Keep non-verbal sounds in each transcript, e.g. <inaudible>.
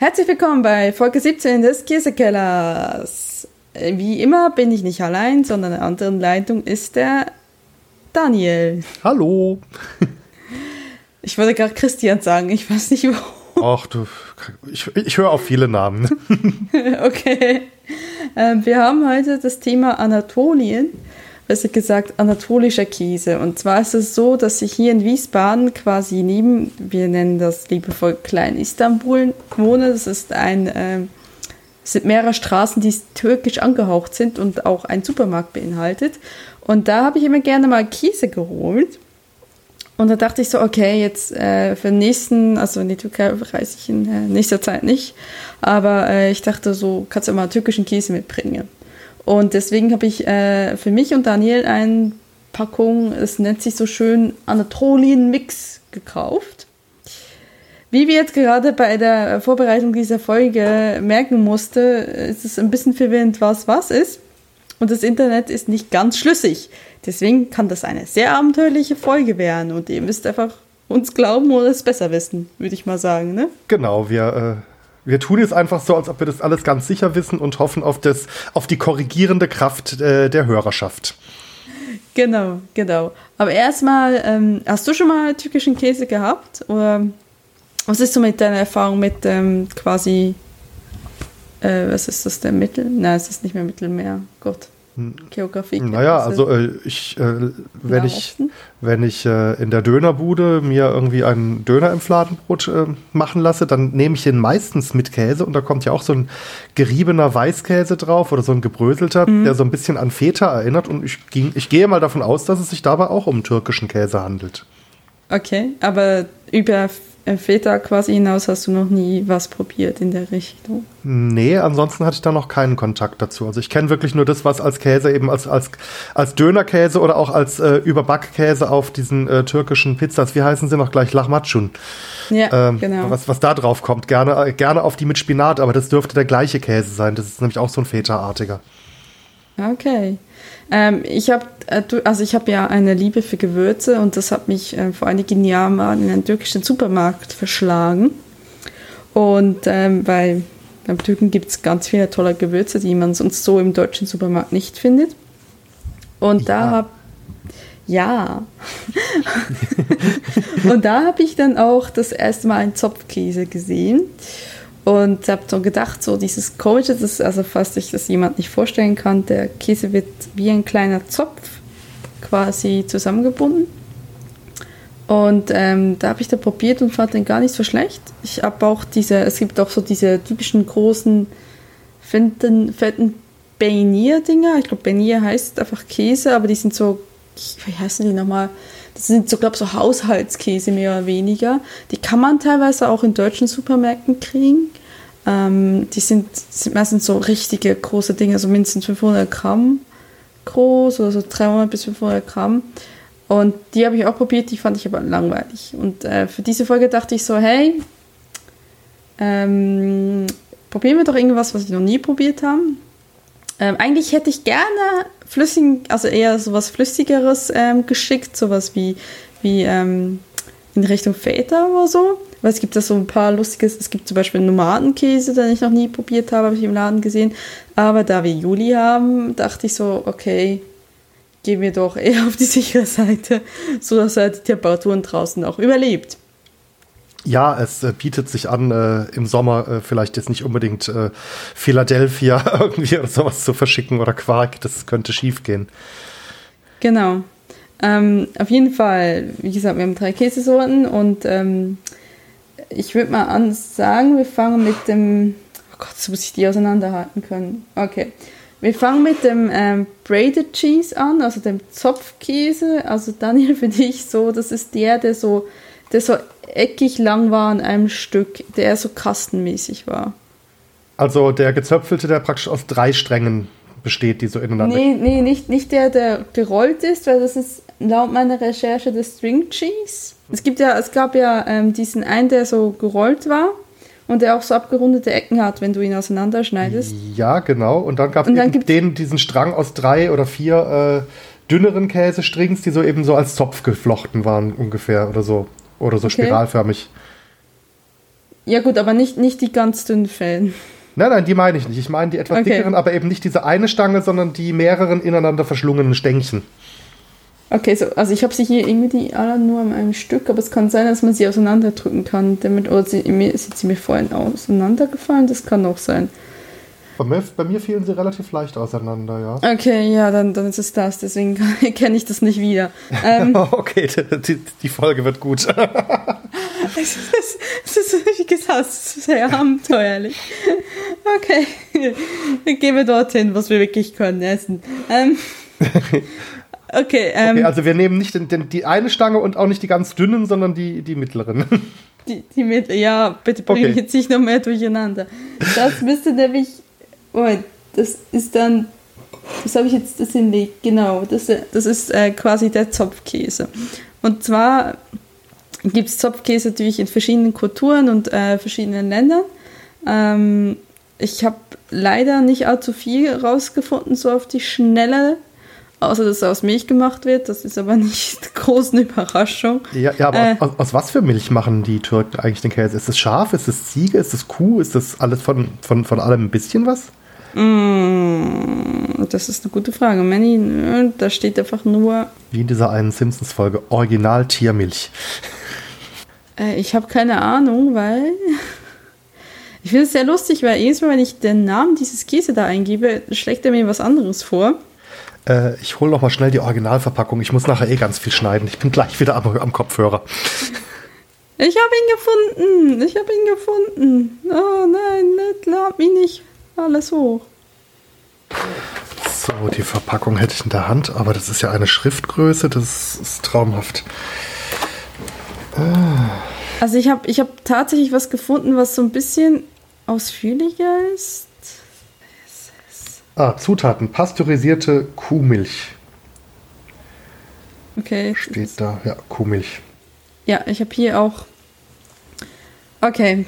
Herzlich willkommen bei Folge 17 des Käsekellers. Wie immer bin ich nicht allein, sondern in der anderen Leitung ist der Daniel. Hallo. Ich würde gerade Christian sagen, ich weiß nicht warum. Ach du, ich, ich höre auf viele Namen. <laughs> okay. Ähm, wir haben heute das Thema Anatolien besser gesagt anatolischer Käse. Und zwar ist es so, dass ich hier in Wiesbaden quasi neben, wir nennen das liebevoll Klein Istanbul, wohne. Das ist ein, äh, es sind mehrere Straßen, die türkisch angehaucht sind und auch ein Supermarkt beinhaltet. Und da habe ich immer gerne mal Käse geholt. Und da dachte ich so, okay, jetzt äh, für den nächsten, also in die Türkei reise ich in äh, nächster Zeit nicht, aber äh, ich dachte so, kannst du mal türkischen Käse mitbringen. Und deswegen habe ich äh, für mich und Daniel eine Packung, es nennt sich so schön Anatolien Mix gekauft. Wie wir jetzt gerade bei der Vorbereitung dieser Folge merken musste, ist es ein bisschen verwirrend, was was ist. Und das Internet ist nicht ganz schlüssig. Deswegen kann das eine sehr abenteuerliche Folge werden. Und ihr müsst einfach uns glauben oder es besser wissen, würde ich mal sagen. Ne? Genau, wir äh, wir tun jetzt einfach so, als ob wir das alles ganz sicher wissen und hoffen auf, das, auf die korrigierende Kraft äh, der Hörerschaft. Genau, genau. Aber erstmal, ähm, hast du schon mal türkischen Käse gehabt? Oder was ist so mit deiner Erfahrung mit ähm, quasi, äh, was ist das, der Mittel? Nein, es ist nicht mehr Mittelmeer. Gott. Geografie. Naja, also äh, ich, äh, wenn ich, wenn ich äh, in der Dönerbude mir irgendwie einen Döner im Fladenbrot äh, machen lasse, dann nehme ich den meistens mit Käse und da kommt ja auch so ein geriebener Weißkäse drauf oder so ein gebröselter, mhm. der so ein bisschen an Feta erinnert und ich, ging, ich gehe mal davon aus, dass es sich dabei auch um türkischen Käse handelt. Okay, aber über Feta quasi hinaus hast du noch nie was probiert in der Richtung? Nee, ansonsten hatte ich da noch keinen Kontakt dazu. Also ich kenne wirklich nur das, was als Käse eben als, als, als Dönerkäse oder auch als äh, Überbackkäse auf diesen äh, türkischen Pizzas, wie heißen sie noch gleich, Lahmacun. Ja, ähm, genau. Was, was da drauf kommt. Gerne, äh, gerne auf die mit Spinat, aber das dürfte der gleiche Käse sein. Das ist nämlich auch so ein Feta-artiger. Okay. Ähm, ich habe äh, also ich habe ja eine Liebe für Gewürze und das hat mich äh, vor einigen Jahren mal in einen türkischen Supermarkt verschlagen. Und ähm, weil beim Türken gibt es ganz viele tolle Gewürze, die man sonst so im deutschen Supermarkt nicht findet. Und ja. da habe ja. <laughs> und da habe ich dann auch das erste Mal einen Zopfkäse gesehen. Und habe so gedacht, so dieses Komische, das, also falls sich das jemand nicht vorstellen kann, der Käse wird wie ein kleiner Zopf quasi zusammengebunden. Und ähm, da habe ich da probiert und fand den gar nicht so schlecht. Ich habe auch diese, es gibt auch so diese typischen großen, fetten, fetten Beignier-Dinger. Ich glaube, Beignier heißt einfach Käse, aber die sind so, wie heißen die nochmal? Das sind so, glaube ich, so Haushaltskäse mehr oder weniger. Die kann man teilweise auch in deutschen Supermärkten kriegen. Ähm, die sind, sind meistens so richtige große Dinge, so mindestens 500 Gramm groß oder so 300 bis 500 Gramm. Und die habe ich auch probiert, die fand ich aber langweilig. Und äh, für diese Folge dachte ich so, hey, ähm, probieren wir doch irgendwas, was wir noch nie probiert haben. Ähm, eigentlich hätte ich gerne flüssigen, also eher sowas Flüssigeres ähm, geschickt, sowas wie, wie ähm, in Richtung Feta oder so. Weil es gibt da so ein paar lustiges, es gibt zum Beispiel Nomadenkäse, den ich noch nie probiert habe, habe ich im Laden gesehen. Aber da wir Juli haben, dachte ich so, okay, gehen wir doch eher <laughs> auf die sichere Seite, sodass er die Temperaturen draußen auch überlebt. Ja, es äh, bietet sich an, äh, im Sommer äh, vielleicht jetzt nicht unbedingt äh, Philadelphia <laughs> irgendwie oder sowas zu verschicken oder Quark, das könnte schief gehen. Genau. Ähm, auf jeden Fall, wie gesagt, wir haben drei Käsesorten und ähm, ich würde mal an sagen, wir fangen mit dem. Oh Gott, so muss ich die auseinanderhalten können. Okay. Wir fangen mit dem ähm, Braided Cheese an, also dem Zopfkäse. Also Daniel für dich so, das ist der, der so, der so eckig lang war an einem Stück, der so kastenmäßig war. Also der gezöpfelte, der praktisch aus drei Strängen besteht, die so ineinander. Nee, nee, nicht, nicht der, der gerollt ist, weil das ist laut meiner Recherche der String Cheese. Es gibt ja, es gab ja ähm, diesen einen, der so gerollt war und der auch so abgerundete Ecken hat, wenn du ihn auseinanderschneidest. Ja, genau. Und dann gab es den, diesen Strang aus drei oder vier äh, dünneren Käsestrings, die so eben so als Zopf geflochten waren ungefähr oder so. Oder so okay. spiralförmig. Ja gut, aber nicht, nicht die ganz dünnen Fäden. Nein, nein, die meine ich nicht. Ich meine die etwas okay. dickeren, aber eben nicht diese eine Stange, sondern die mehreren ineinander verschlungenen Stängchen. Okay, so, also ich habe sie hier irgendwie alle nur an einem Stück, aber es kann sein, dass man sie auseinanderdrücken kann. Damit, oder sie, mir, sind sie mir vorhin auseinandergefallen? Das kann auch sein. Bei mir, bei mir fielen sie relativ leicht auseinander, ja. Okay, ja, dann, dann ist es das. Deswegen <laughs> kenne ich das nicht wieder. Ähm, <laughs> okay, die, die, Folge wird gut. <laughs> es, ist, es ist, wie gesagt, sehr abenteuerlich. Okay, gehen wir dorthin, was wir wirklich können, essen. Ähm, Okay, ähm, okay, also wir nehmen nicht den, den, die eine Stange und auch nicht die ganz dünnen, sondern die, die mittleren. Die, die mit, ja, bitte bring okay. jetzt nicht noch mehr durcheinander. Das müsste nämlich, oh, das ist dann, das habe ich jetzt das hinlegt, genau, das, das ist äh, quasi der Zopfkäse. Und zwar gibt es Zopfkäse natürlich in verschiedenen Kulturen und äh, verschiedenen Ländern. Ähm, ich habe leider nicht allzu viel rausgefunden, so auf die Schnelle außer dass er aus Milch gemacht wird. Das ist aber <laughs> nicht groß eine Überraschung. Ja, ja aber äh, aus, aus, was für Milch machen die Türken eigentlich den Käse? Ist es Schaf? Ist es Ziege? Ist es Kuh? Ist das alles von, von, von allem ein bisschen was? Mm, das ist eine gute Frage. Manny, da steht einfach nur. Wie in dieser einen Simpsons-Folge: Original Tiermilch. Äh, ich habe keine Ahnung, weil. <laughs> Ich finde es sehr lustig, weil jedes Mal, wenn ich den Namen dieses Käse da eingebe, schlägt er mir was anderes vor. Äh, ich hole noch mal schnell die Originalverpackung. Ich muss nachher eh ganz viel schneiden. Ich bin gleich wieder am, am Kopfhörer. <laughs> Ich habe ihn gefunden. Ich habe ihn gefunden. Oh nein, lad mich nicht alles hoch. So, die Verpackung hätte ich in der Hand, aber das ist ja eine Schriftgröße. Das ist traumhaft. Also ich habe ich hab tatsächlich was gefunden, was so ein bisschen ausführlicher ist. Ah, Zutaten: pasteurisierte Kuhmilch. Okay. Steht da, ja, Kuhmilch. Ja, ich habe hier auch. Okay,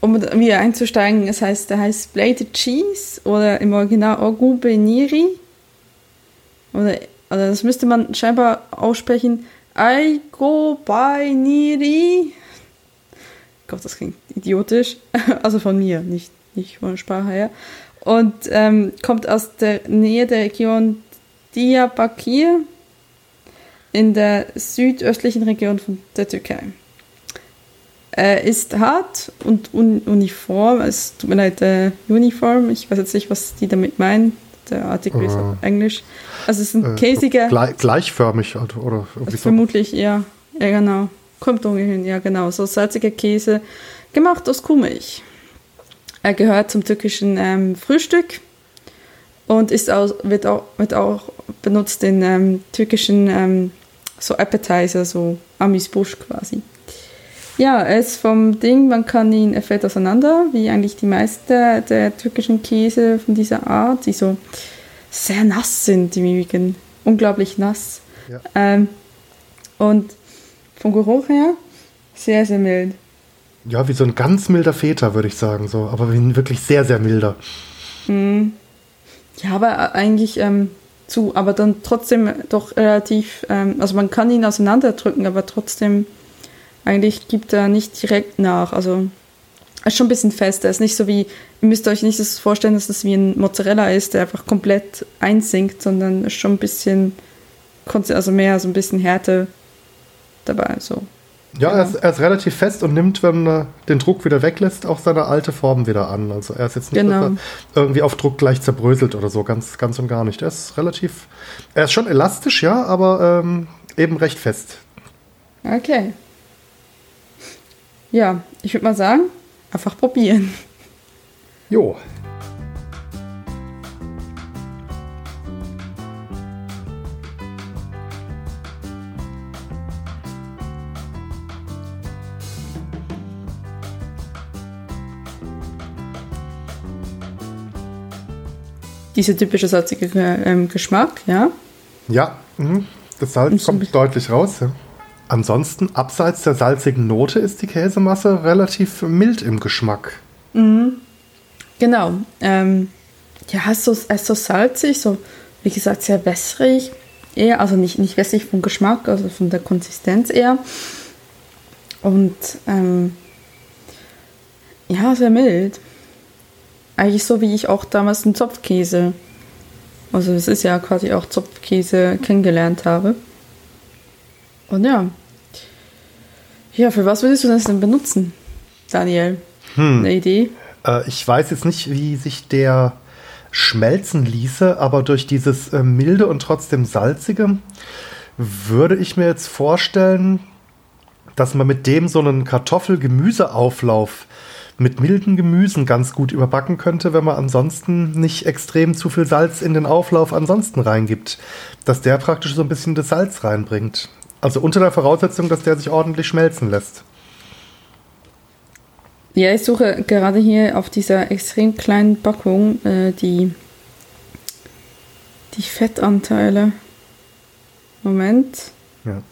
um wieder einzusteigen, es heißt, der heißt Bladed Cheese oder im Original Ogube Niri. Oder, oder das müsste man scheinbar aussprechen. Aigo Niri. Gott, das klingt idiotisch. <laughs> Also von mir, nicht, nicht von der Sprache her und ähm, kommt aus der Nähe der Region Diyarbakir in der südöstlichen Region von der Türkei. Er ist hart und un uniform, es tut mir leid, äh, uniform, ich weiß jetzt nicht, was die damit meinen, der Artikel äh, ist auf Englisch. Also es ist ein äh, käsiger... Gleich, gleichförmig, also, oder also Vermutlich, ja. Ja, genau. Kommt ungefähr ja genau. So salziger Käse, gemacht aus Kuhmilch. Er gehört zum türkischen ähm, Frühstück und ist auch, wird, auch, wird auch benutzt in ähm, türkischen ähm, so Appetizer, so Amis-Busch quasi. Ja, er ist vom Ding, man kann ihn, er fällt auseinander, wie eigentlich die meisten der, türkischen Käse von dieser Art, die so sehr nass sind im Übrigen. Unglaublich nass. Ja. Ähm, und vom Geruch her sehr, sehr mild. Ja, wie so ein ganz milder Väter, würde ich sagen, so, aber wirklich sehr, sehr milder. Hm. Ja, aber eigentlich ähm, zu, aber dann trotzdem doch relativ, ähm, also man kann ihn auseinanderdrücken, aber trotzdem eigentlich gibt er nicht direkt nach. Also er ist schon ein bisschen fest. Er ist nicht so wie, ihr müsst euch nicht das vorstellen, dass das wie ein Mozzarella ist, der einfach komplett einsinkt, sondern ist schon ein bisschen, also mehr so ein bisschen Härte dabei. So. Ja, er ist, er, ist, relativ fest und nimmt, wenn er den Druck wieder weglässt, auch seine alte Form wieder an. Also er ist jetzt nicht genau. irgendwie auf Druck gleich zerbröselt oder so, ganz, ganz und gar nicht. Er ist relativ, er ist schon elastisch, ja, aber ähm, eben recht fest. Okay. Ja, ich würde mal sagen, einfach probieren. Jo. dieser typische salzige ähm, Geschmack, ja? Ja, mh. das Salz kommt deutlich raus. Ja. Ansonsten, abseits der salzigen Note, ist die Käsemasse relativ mild im Geschmack. Mhm. Genau. Ähm, ja, so, ist so salzig, so, wie gesagt, sehr wässrig. Eher, also nicht, nicht wässrig vom Geschmack, also von der Konsistenz eher. Und ähm, ja, sehr mild. Eigentlich so, wie ich auch damals einen Zopfkäse, also es ist ja quasi auch Zopfkäse kennengelernt habe. Und ja. Ja, für was würdest du das denn benutzen, Daniel? Hm. Eine Idee? Äh, ich weiß jetzt nicht, wie sich der schmelzen ließe, aber durch dieses äh, milde und trotzdem salzige würde ich mir jetzt vorstellen, dass man mit dem so einen Kartoffel-Gemüseauflauf mit milden Gemüsen ganz gut überbacken könnte, wenn man ansonsten nicht extrem zu viel Salz in den Auflauf ansonsten reingibt. Dass der praktisch so ein bisschen das Salz reinbringt. Also unter der Voraussetzung, dass der sich ordentlich schmelzen lässt. Ja, ich suche gerade hier auf dieser extrem kleinen Packung äh, die, die Fettanteile. Moment. Ja.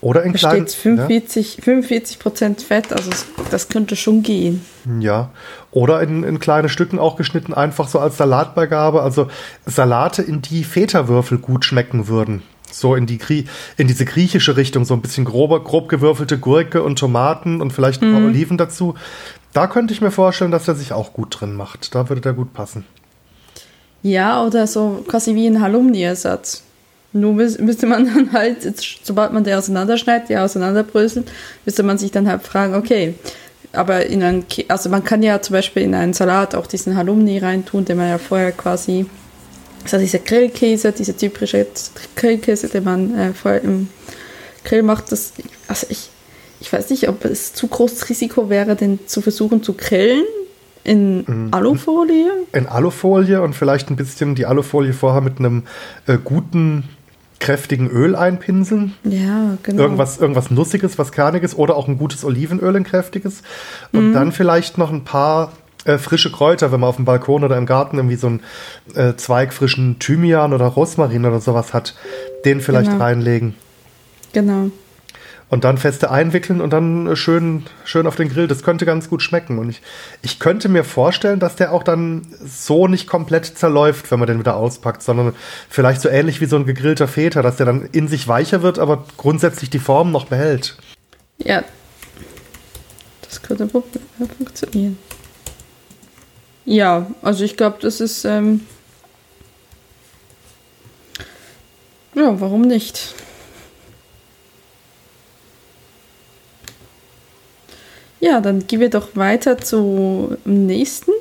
Oder in kleinen. Da steht 45, ja. 45 Prozent Fett, also das könnte schon gehen. Ja. Oder in, in kleine Stücken auch geschnitten, einfach so als Salatbeigabe. Also Salate, in die Feta-Würfel gut schmecken würden. So in, die, in diese griechische Richtung, so ein bisschen grober, grob gewürfelte Gurke und Tomaten und vielleicht ein paar mhm. Oliven dazu. Da könnte ich mir vorstellen, dass er sich auch gut drin macht. Da würde der gut passen. Ja, oder so quasi wie ein Halumni-Ersatz. Nur müsste man dann halt, jetzt, sobald man der auseinanderschneidet, der auseinanderbröselt, müsste man sich dann halt fragen, okay, aber in ein, also man kann ja zum Beispiel in einen Salat auch diesen Halumni reintun, den man ja vorher quasi, also dieser Grillkäse, dieser typische Grillkäse, den man äh, vorher im Grill macht, das, also ich, ich weiß nicht, ob es zu großes Risiko wäre, den zu versuchen zu grillen in mhm. Alufolie. In Alufolie und vielleicht ein bisschen die Alufolie vorher mit einem äh, guten kräftigen Öl einpinseln. Ja, genau. Irgendwas, irgendwas Nussiges, was Kerniges oder auch ein gutes Olivenöl, ein kräftiges. Und mhm. dann vielleicht noch ein paar äh, frische Kräuter, wenn man auf dem Balkon oder im Garten irgendwie so einen äh, Zweig frischen Thymian oder Rosmarin oder sowas hat, den vielleicht genau. reinlegen. Genau und dann feste einwickeln und dann schön, schön auf den Grill. Das könnte ganz gut schmecken. Und ich, ich könnte mir vorstellen, dass der auch dann so nicht komplett zerläuft, wenn man den wieder auspackt, sondern vielleicht so ähnlich wie so ein gegrillter Feta, dass der dann in sich weicher wird, aber grundsätzlich die Form noch behält. Ja, das könnte funktionieren. Ja, also ich glaube, das ist. Ähm ja, warum nicht? Ja, dann gehen wir doch weiter zum nächsten.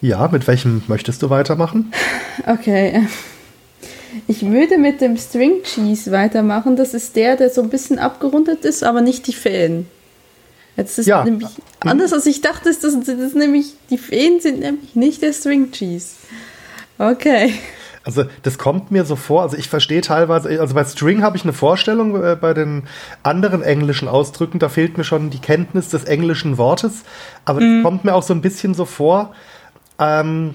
Ja, mit welchem möchtest du weitermachen? <laughs> Okay. Ich würde mit dem String Cheese weitermachen. Das ist der, der so ein bisschen abgerundet ist, aber nicht die Fäden. Jetzt ist ja. nämlich anders als ich dachte, ist das, das ist nämlich, die Fäden sind nämlich nicht der String Cheese. Okay. Also das kommt mir so vor, also ich verstehe teilweise, also bei String habe ich eine Vorstellung, äh, bei den anderen englischen Ausdrücken, da fehlt mir schon die Kenntnis des englischen Wortes, aber mhm. das kommt mir auch so ein bisschen so vor, ähm,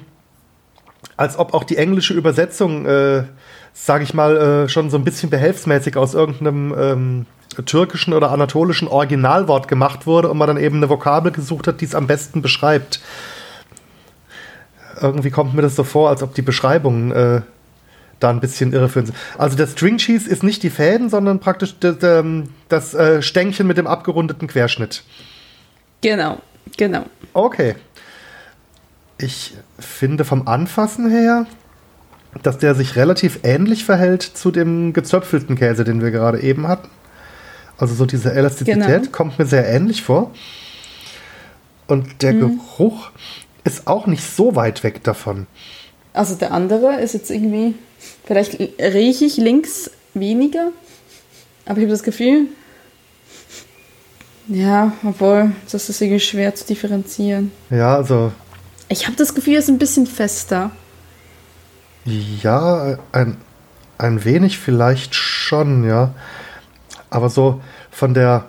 als ob auch die englische Übersetzung, äh, sage ich mal, äh, schon so ein bisschen behelfsmäßig aus irgendeinem ähm, türkischen oder anatolischen Originalwort gemacht wurde und man dann eben eine Vokabel gesucht hat, die es am besten beschreibt irgendwie kommt mir das so vor, als ob die Beschreibungen äh, da ein bisschen irreführend sind. Also der String Cheese ist nicht die Fäden, sondern praktisch das, das äh, Stängchen mit dem abgerundeten Querschnitt. Genau, genau. Okay. Ich finde vom Anfassen her, dass der sich relativ ähnlich verhält zu dem gezöpfelten Käse, den wir gerade eben hatten. Also so diese Elastizität genau. kommt mir sehr ähnlich vor. Und der mhm. Geruch, ist auch nicht so weit weg davon. Also der andere ist jetzt irgendwie, vielleicht rieche ich links weniger, aber ich habe das Gefühl, ja, obwohl, das ist irgendwie schwer zu differenzieren. Ja, also. Ich habe das Gefühl, es ist ein bisschen fester. Ja, ein, ein wenig vielleicht schon, ja. Aber so von der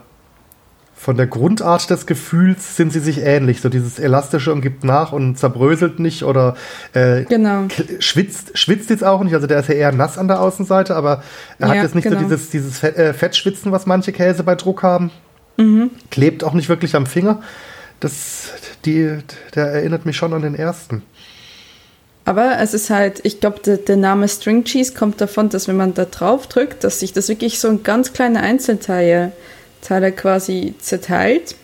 von der Grundart des Gefühls sind sie sich ähnlich. So dieses Elastische und gibt nach und zerbröselt nicht oder äh, genau. schwitzt, schwitzt jetzt auch nicht. Also der ist ja eher nass an der Außenseite, aber er ja, hat jetzt nicht genau. so dieses, dieses Fett, äh, Fettschwitzen, was manche Käse bei Druck haben. Mhm. Klebt auch nicht wirklich am Finger. Das, die, der erinnert mich schon an den ersten. Aber es ist halt, ich glaube, der, der, Name String Cheese kommt davon, dass wenn man da drauf drückt, dass sich das wirklich so ein ganz kleine Einzelteil Teile quasi zerteilt.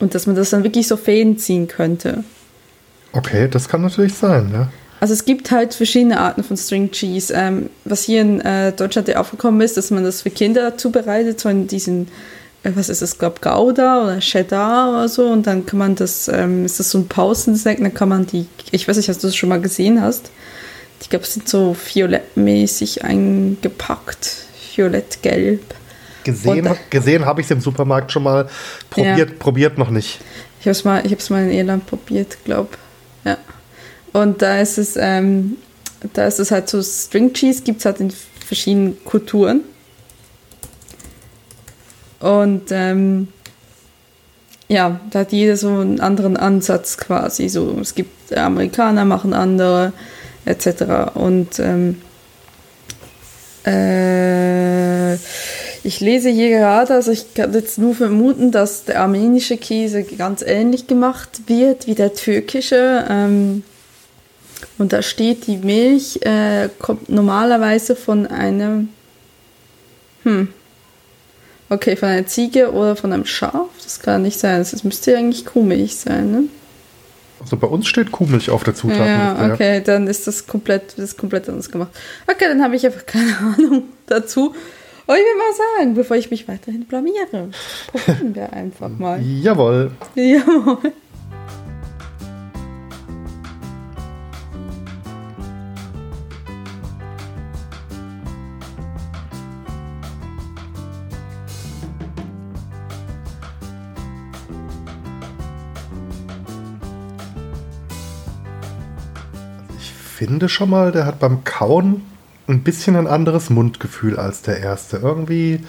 Und dass man das dann wirklich so Fäden ziehen könnte. Okay, das kann natürlich sein, ja. Also es gibt halt verschiedene Arten von String Cheese. Ähm, was hier in äh, Deutschland ja aufgekommen ist, dass man das für Kinder zubereitet, so in diesen, was ist das, glaube Gouda oder Cheddar oder so. Und dann kann man das, ähm, ist das so ein Pausensnack, dann kann man die, ich weiß nicht, ob du das schon mal gesehen hast. Ich glaube, es sind so violettmäßig eingepackt, violett-gelb. Gesehen, gesehen habe ich es im Supermarkt schon mal. Probiert, ja. probiert noch nicht. Ich habe es mal, mal in Irland probiert, glaube Ja. Und da ist es, ähm, da ist es halt so String Cheese, gibt es halt in verschiedenen Kulturen. Und ähm, ja, da hat jeder so einen anderen Ansatz quasi. So, es gibt Amerikaner machen andere, etc. Und ähm, äh, ich lese hier gerade, also ich kann jetzt nur vermuten, dass der armenische Käse ganz ähnlich gemacht wird wie der türkische. Ähm, und da steht, die Milch äh, kommt normalerweise von einem, hm, okay, von einer Ziege oder von einem Schaf. Das kann nicht sein. Das müsste ja eigentlich Kuhmilch sein, ne? Also bei uns steht Kuhmilch auf der Zutatenliste. Ja, okay, dann ist das komplett, das komplett anders gemacht. Okay, dann habe ich einfach <laughs> keine Ahnung dazu. Und ich will mal sagen, bevor ich mich weiterhin blamiere, probieren wir einfach mal. <laughs> Jawohl. Jawohl. Finde schon mal, der hat beim Kauen ein bisschen ein anderes Mundgefühl als der erste. Irgendwie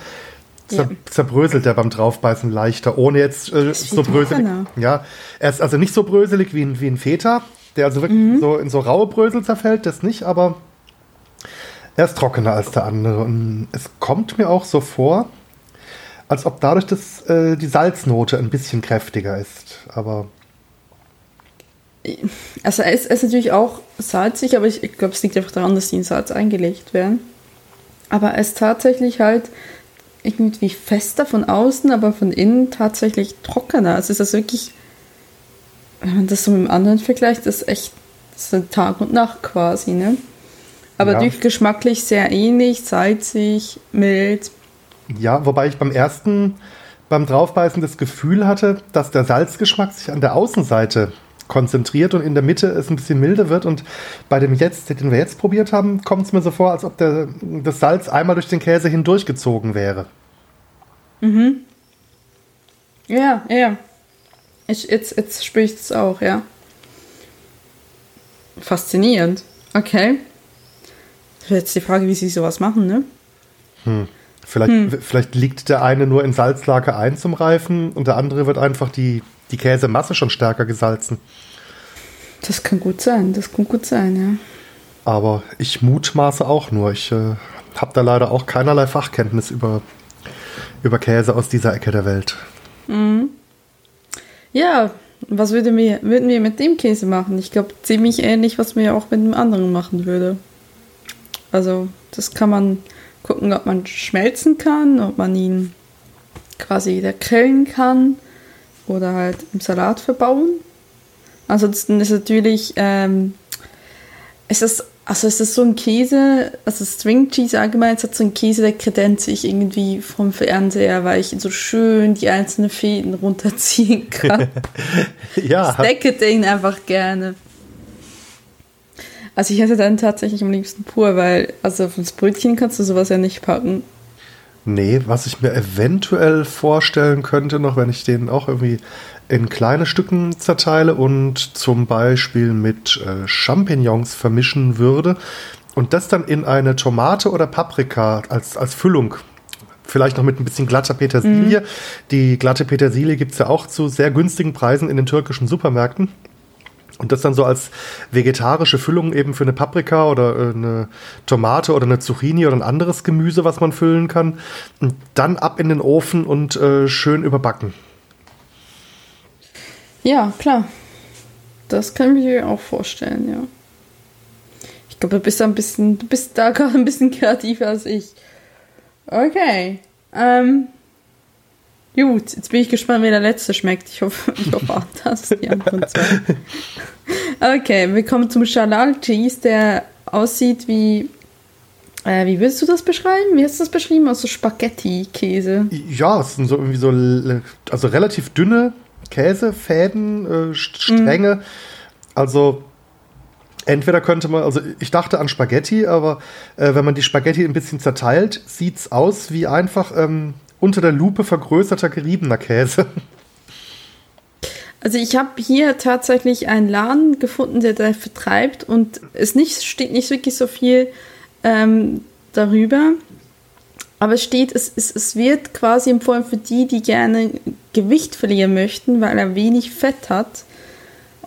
zer ja. zerbröselt er beim Draufbeißen leichter, ohne jetzt äh, so bröselig. Ja, er ist also nicht so bröselig wie ein, wie ein Feta, der also wirklich mhm. so in so raue Brösel zerfällt, das nicht, aber er ist trockener als der andere. Und es kommt mir auch so vor, als ob dadurch das, äh, die Salznote ein bisschen kräftiger ist. Aber also er ist, ist natürlich auch salzig, aber ich, ich glaube, es liegt einfach daran, dass die in Salz eingelegt werden. Aber er ist tatsächlich halt irgendwie fester von außen, aber von innen tatsächlich trockener. Also ist das wirklich, wenn man das so mit dem anderen vergleicht, das ist echt das ist Tag und Nacht quasi, ne? Aber ja. durch geschmacklich sehr ähnlich, salzig, mild. Ja, wobei ich beim ersten, beim Draufbeißen das Gefühl hatte, dass der Salzgeschmack sich an der Außenseite konzentriert und in der Mitte es ein bisschen milder wird. Und bei dem jetzt, den wir jetzt probiert haben, kommt es mir so vor, als ob der, das Salz einmal durch den Käse hindurchgezogen wäre. Mhm. Ja, ja. Ich, jetzt, jetzt spüre ich es auch, ja. Faszinierend. Okay. Jetzt die Frage, wie sie sowas machen, ne? Hm. Vielleicht, hm. vielleicht liegt der eine nur in Salzlake ein zum Reifen und der andere wird einfach die die Käsemasse schon stärker gesalzen. Das kann gut sein, das kann gut sein, ja. Aber ich mutmaße auch nur. Ich äh, habe da leider auch keinerlei Fachkenntnis über, über Käse aus dieser Ecke der Welt. Mhm. Ja, was würde wir, würden wir mit dem Käse machen? Ich glaube, ziemlich ähnlich, was wir auch mit dem anderen machen würde. Also, das kann man gucken, ob man schmelzen kann, ob man ihn quasi wieder grillen kann oder halt im Salat verbauen. Ansonsten ist natürlich, ähm, ist das, also ist das so ein Käse, also String Cheese allgemein ist halt so ein Käse, der kredenzt sich irgendwie vom Fernseher, weil ich so schön die einzelnen Fäden runterziehen kann. <laughs> ja. Ich decke den einfach gerne. Also ich hätte dann tatsächlich am liebsten pur, weil also aufs Brötchen kannst du sowas ja nicht packen. Nee, was ich mir eventuell vorstellen könnte, noch wenn ich den auch irgendwie in kleine Stücken zerteile und zum Beispiel mit äh, Champignons vermischen würde und das dann in eine Tomate oder Paprika als, als Füllung vielleicht noch mit ein bisschen glatter Petersilie. Mhm. Die glatte Petersilie gibt es ja auch zu sehr günstigen Preisen in den türkischen Supermärkten. Und das dann so als vegetarische Füllung eben für eine Paprika oder äh, eine Tomate oder eine Zucchini oder ein anderes Gemüse, was man füllen kann. Und dann ab in den Ofen und äh, schön überbacken. Ja, klar. Das kann ich mir auch vorstellen, ja. Ich glaube, du bist da ein bisschen, du bist da <laughs> gerade ein bisschen kreativer als ich. Okay. Ähm, Gut, jetzt bin ich gespannt, wie der letzte schmeckt. Ich hoffe, ich hoffe auch, <laughs> dass die anderen zwei. Okay, wir kommen zum Shalal Cheese, der aussieht wie. Äh, wie willst du das beschreiben? Wie hast du das beschrieben? Also Spaghetti-Käse. Ja, es sind so irgendwie so also relativ dünne Käsefäden, äh, Stränge. Mm. Also entweder könnte man, also ich dachte an Spaghetti, aber äh, wenn man die Spaghetti ein bisschen zerteilt, sieht es aus wie einfach ähm, unter der Lupe vergrößerter geriebener Käse. Also ich habe hier tatsächlich einen Laden gefunden, der da vertreibt und es nicht, steht nicht wirklich so viel ähm, darüber. Aber es steht, es, es, es wird quasi empfohlen für die, die gerne Gewicht verlieren möchten, weil er wenig Fett hat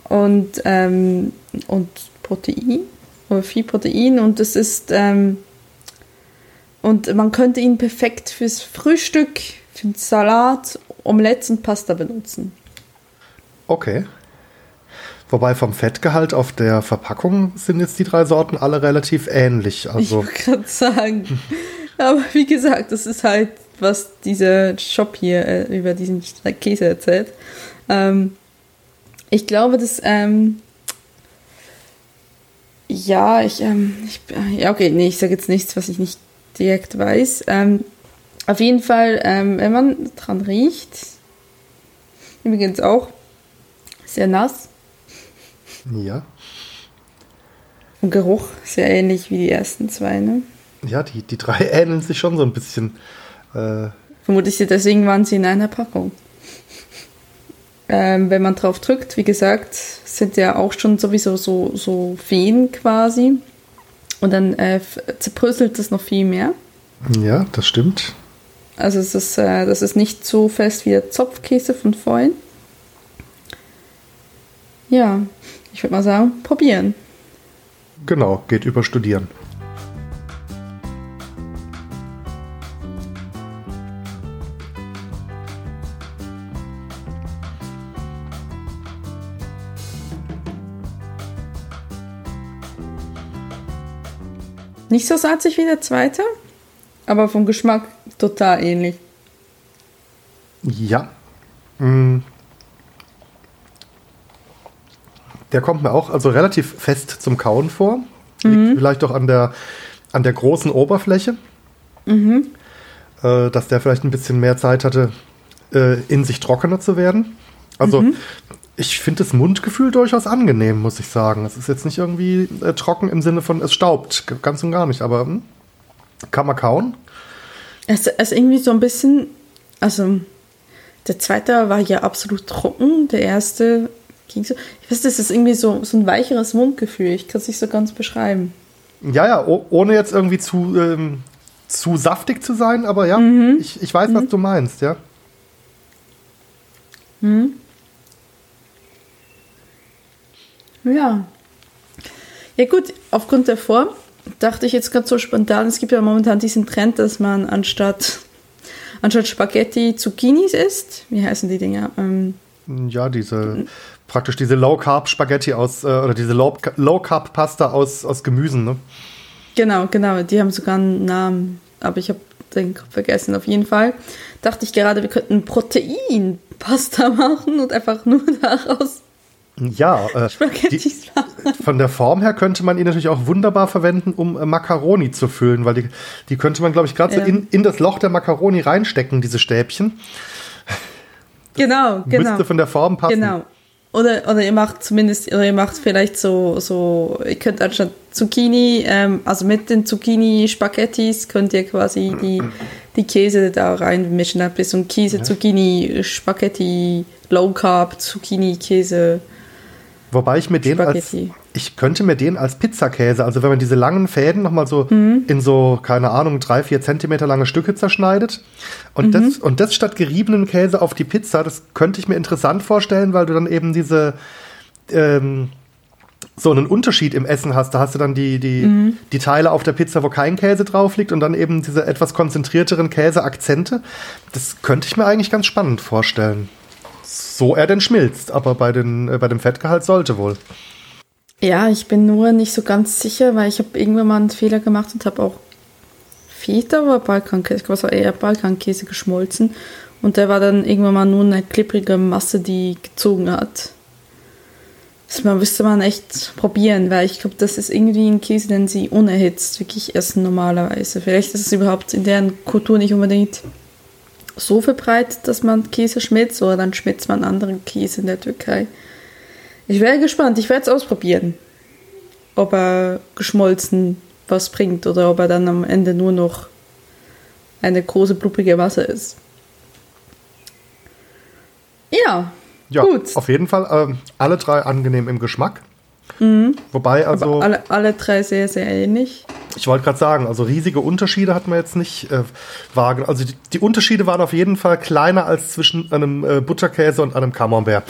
und, ähm, und Protein oder viel Protein und es ist ähm, und man könnte ihn perfekt fürs Frühstück, für den Salat, Omelette und Pasta benutzen. Okay. Wobei vom Fettgehalt auf der Verpackung sind jetzt die drei Sorten alle relativ ähnlich. Also ich wollte gerade sagen. <laughs> Aber wie gesagt, das ist halt, was dieser Shop hier äh, über diesen Käse erzählt. Ähm, ich glaube, dass. Ähm, ja, ich, ähm, ich. Ja, okay, nee, ich sage jetzt nichts, was ich nicht direkt weiß. Ähm, auf jeden Fall, ähm, wenn man dran riecht, übrigens auch sehr nass. Ja. Und Geruch sehr ähnlich wie die ersten zwei, ne? Ja, die, die drei <laughs> ähneln sich schon so ein bisschen. Äh Vermutlich deswegen waren sie in einer Packung. Ähm, wenn man drauf drückt, wie gesagt, sind ja auch schon sowieso so, so Feen quasi. Und dann äh, zerbröselt es noch viel mehr. Ja, das stimmt. Also es ist, äh, das ist nicht so fest wie der Zopfkäse von vorhin. Ja, ich würde mal sagen, probieren. Genau, geht über Studieren. Nicht so salzig wie der zweite, aber vom Geschmack total ähnlich. Ja. Mm. Der kommt mir auch also relativ fest zum Kauen vor. Liegt mhm. vielleicht auch an der, an der großen Oberfläche. Mhm. Äh, dass der vielleicht ein bisschen mehr Zeit hatte, äh, in sich trockener zu werden. Also mhm ich finde das Mundgefühl durchaus angenehm, muss ich sagen. Es ist jetzt nicht irgendwie äh, trocken im Sinne von, es staubt, ganz und gar nicht, aber hm, kann man kauen. Es ist irgendwie so ein bisschen, also der zweite war ja absolut trocken, der erste ging so. Ich weiß, das ist irgendwie so, so ein weicheres Mundgefühl, ich kann es nicht so ganz beschreiben. Ja, ja, ohne jetzt irgendwie zu, ähm, zu saftig zu sein, aber ja, mhm. ich, ich weiß, mhm. was du meinst, ja. Mhm. Ja. Ja gut, aufgrund der Form dachte ich jetzt ganz so spontan, es gibt ja momentan diesen Trend, dass man anstatt, anstatt Spaghetti Zucchinis isst. Wie heißen die Dinger? Ähm, ja, diese praktisch diese Low Carb Spaghetti aus äh, oder diese Low, Low Carb Pasta aus, aus Gemüsen, ne? Genau, genau, die haben sogar einen Namen, aber ich habe den Kopf vergessen. Auf jeden Fall dachte ich gerade, wir könnten Proteinpasta <laughs> machen und einfach nur daraus ja, äh, die, von der Form her könnte man ihn natürlich auch wunderbar verwenden, um äh, Macaroni zu füllen, weil die, die könnte man, glaube ich, gerade ja. so in, in das Loch der Macaroni reinstecken, diese Stäbchen. genau, <laughs> genau. Müsste von der Form passen. Genau. Oder, oder ihr macht zumindest, oder ihr macht vielleicht so, so ihr könnt anstatt Zucchini, ähm, also mit den Zucchini-Spaghettis könnt ihr quasi die, die Käse da reinmischen. Ein bisschen Käse, ja. Zucchini, Spaghetti, Low Carb, Zucchini, Käse. Wobei ich mir den Spaghetti. als, ich könnte mir den als Pizzakäse, also wenn man diese langen Fäden nochmal so mhm. in so, keine Ahnung, drei, vier Zentimeter lange Stücke zerschneidet und, mhm. das, und das statt geriebenen Käse auf die Pizza, das könnte ich mir interessant vorstellen, weil du dann eben diese, ähm, so einen Unterschied im Essen hast. Da hast du dann die, die, mhm. die Teile auf der Pizza, wo kein Käse drauf liegt und dann eben diese etwas konzentrierteren Käseakzente. Das könnte ich mir eigentlich ganz spannend vorstellen so er denn schmilzt. Aber bei, den, äh, bei dem Fettgehalt sollte wohl. Ja, ich bin nur nicht so ganz sicher, weil ich habe irgendwann mal einen Fehler gemacht und habe auch Feta oder Balkankäse, ich glaube, es war eher Balkankäse geschmolzen. Und der war dann irgendwann mal nur eine klipprige Masse, die gezogen hat. Das müsste man echt probieren, weil ich glaube, das ist irgendwie ein Käse, den sie unerhitzt wirklich essen normalerweise. Vielleicht ist es überhaupt in deren Kultur nicht unbedingt so verbreitet, dass man Käse schmilzt, oder dann schmilzt man anderen Käse in der Türkei. Ich wäre gespannt, ich werde es ausprobieren, ob er geschmolzen was bringt oder ob er dann am Ende nur noch eine große blubbrige Masse ist. Ja, ja, Gut. auf jeden Fall ähm, alle drei angenehm im Geschmack. Mhm. Wobei also. alle, alle drei sehr, sehr ähnlich. Ich wollte gerade sagen, also riesige Unterschiede hat man jetzt nicht äh, wahrgenommen. Also die, die, Unterschiede waren auf jeden Fall kleiner als zwischen einem äh, Butterkäse und einem Camembert.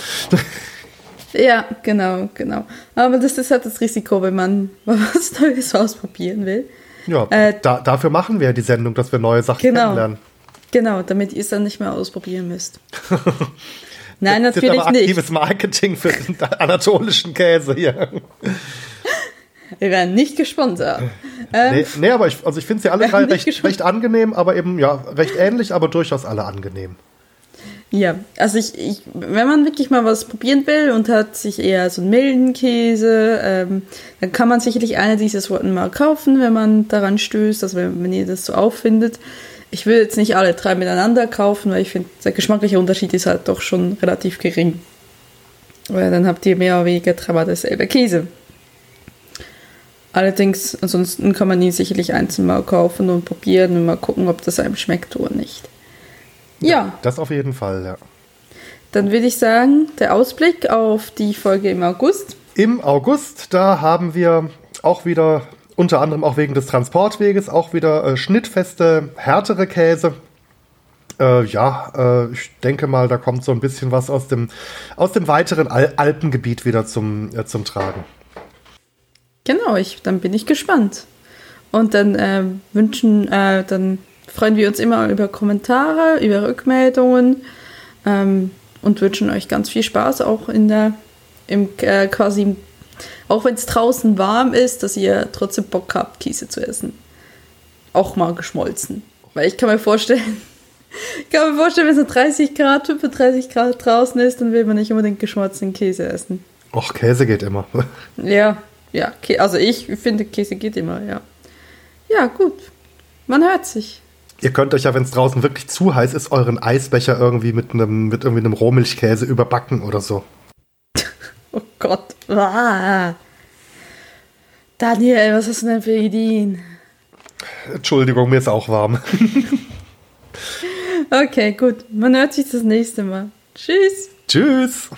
<laughs> ja, genau, genau. Aber das ist halt das Risiko, wenn man <laughs> was Neues ausprobieren will. Ja, äh, da, dafür machen wir die Sendung, dass wir neue Sachen genau, kennenlernen. Genau, damit ihr es dann nicht mehr ausprobieren müsst. <laughs> Nein, das natürlich aber aktives nicht. Marketing für den anatolischen Käse hier. Wir werden nicht gesponsert. Ähm, nee, nee, aber ich, also ich finde sie alle drei recht, recht angenehm, aber eben ja recht ähnlich, aber durchaus alle angenehm. Ja, also ich, ich, wenn man wirklich mal was probieren will und hat sich eher so einen milden Käse, ähm, dann kann man sicherlich eine dieser Sorten mal kaufen, wenn man daran stößt, also wenn, wenn ihr das so auffindet ich will jetzt nicht alle drei miteinander kaufen, weil ich finde, der geschmackliche Unterschied ist halt doch schon relativ gering. Weil dann habt ihr mehr oder weniger dreimal dasselbe Käse. Allerdings, ansonsten kann man ihn sicherlich einzeln mal kaufen und probieren und mal gucken, ob das einem schmeckt oder nicht. Ja. ja. Das auf jeden Fall, ja. Dann würde ich sagen, der Ausblick auf die Folge im August. Im August, da haben wir auch wieder unter anderem auch wegen des Transportweges auch wieder äh, schnittfeste, härtere Käse. Äh, ja, äh, ich denke mal, da kommt so ein bisschen was aus dem, aus dem weiteren Al Alpengebiet wieder zum, äh, zum Tragen. Genau, ich, dann bin ich gespannt. Und dann äh, wünschen, äh, dann freuen wir uns immer über Kommentare, über Rückmeldungen ähm, und wünschen euch ganz viel Spaß auch in der im quasi im auch wenn es draußen warm ist, dass ihr trotzdem Bock habt, Käse zu essen. Auch mal geschmolzen. Weil ich kann mir vorstellen, ich <laughs> kann mir vorstellen, wenn es so 30 Grad, 35 Grad draußen ist, dann will man nicht unbedingt geschmolzenen Käse essen. Och, Käse geht immer. <laughs> ja, ja. Also ich finde, Käse geht immer, ja. Ja, gut. Man hört sich. Ihr könnt euch ja, wenn es draußen wirklich zu heiß ist, euren Eisbecher irgendwie mit einem mit irgendwie einem Rohmilchkäse überbacken oder so. <laughs> Oh Gott. Ah. Daniel, was hast du denn für Ideen? Entschuldigung, mir ist auch warm. <laughs> okay, gut. Man hört sich das nächste Mal. Tschüss. Tschüss.